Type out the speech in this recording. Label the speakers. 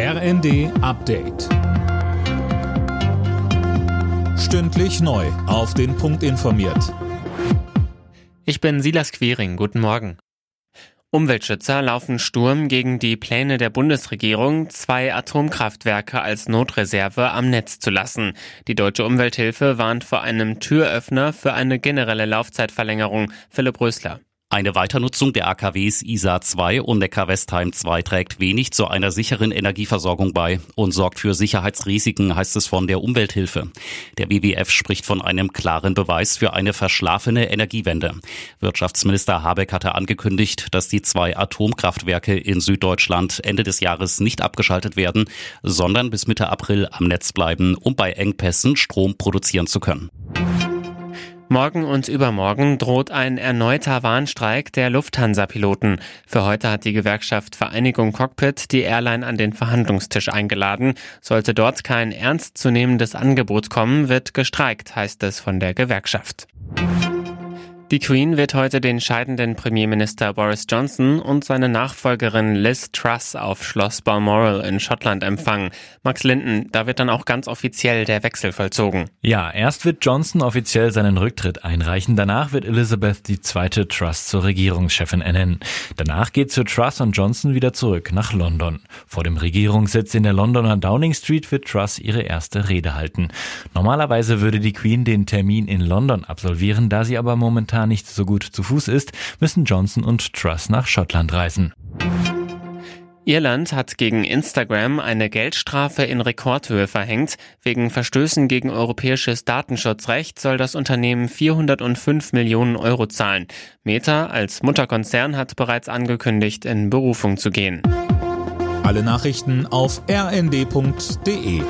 Speaker 1: RND Update. Stündlich neu. Auf den Punkt informiert.
Speaker 2: Ich bin Silas Quiring. Guten Morgen. Umweltschützer laufen Sturm gegen die Pläne der Bundesregierung, zwei Atomkraftwerke als Notreserve am Netz zu lassen. Die Deutsche Umwelthilfe warnt vor einem Türöffner für eine generelle Laufzeitverlängerung. Philipp Rösler.
Speaker 3: Eine Weiternutzung der AKWs ISA 2 und Neckar-Westheim 2 trägt wenig zu einer sicheren Energieversorgung bei und sorgt für Sicherheitsrisiken, heißt es von der Umwelthilfe. Der WWF spricht von einem klaren Beweis für eine verschlafene Energiewende. Wirtschaftsminister Habeck hatte angekündigt, dass die zwei Atomkraftwerke in Süddeutschland Ende des Jahres nicht abgeschaltet werden, sondern bis Mitte April am Netz bleiben, um bei Engpässen Strom produzieren zu können.
Speaker 2: Morgen und übermorgen droht ein erneuter Warnstreik der Lufthansa-Piloten. Für heute hat die Gewerkschaft Vereinigung Cockpit die Airline an den Verhandlungstisch eingeladen. Sollte dort kein ernstzunehmendes Angebot kommen, wird gestreikt, heißt es von der Gewerkschaft. Die Queen wird heute den scheidenden Premierminister Boris Johnson und seine Nachfolgerin Liz Truss auf Schloss Balmoral in Schottland empfangen. Max Linden, da wird dann auch ganz offiziell der Wechsel vollzogen.
Speaker 4: Ja, erst wird Johnson offiziell seinen Rücktritt einreichen, danach wird Elizabeth die zweite Truss zur Regierungschefin ernennen. Danach geht Sir Truss und Johnson wieder zurück nach London. Vor dem Regierungssitz in der Londoner Downing Street wird Truss ihre erste Rede halten. Normalerweise würde die Queen den Termin in London absolvieren, da sie aber momentan momentan nicht so gut zu Fuß ist, müssen Johnson und Truss nach Schottland reisen.
Speaker 2: Irland hat gegen Instagram eine Geldstrafe in Rekordhöhe verhängt. Wegen Verstößen gegen europäisches Datenschutzrecht soll das Unternehmen 405 Millionen Euro zahlen. Meta als Mutterkonzern hat bereits angekündigt, in Berufung zu gehen.
Speaker 1: Alle Nachrichten auf rnd.de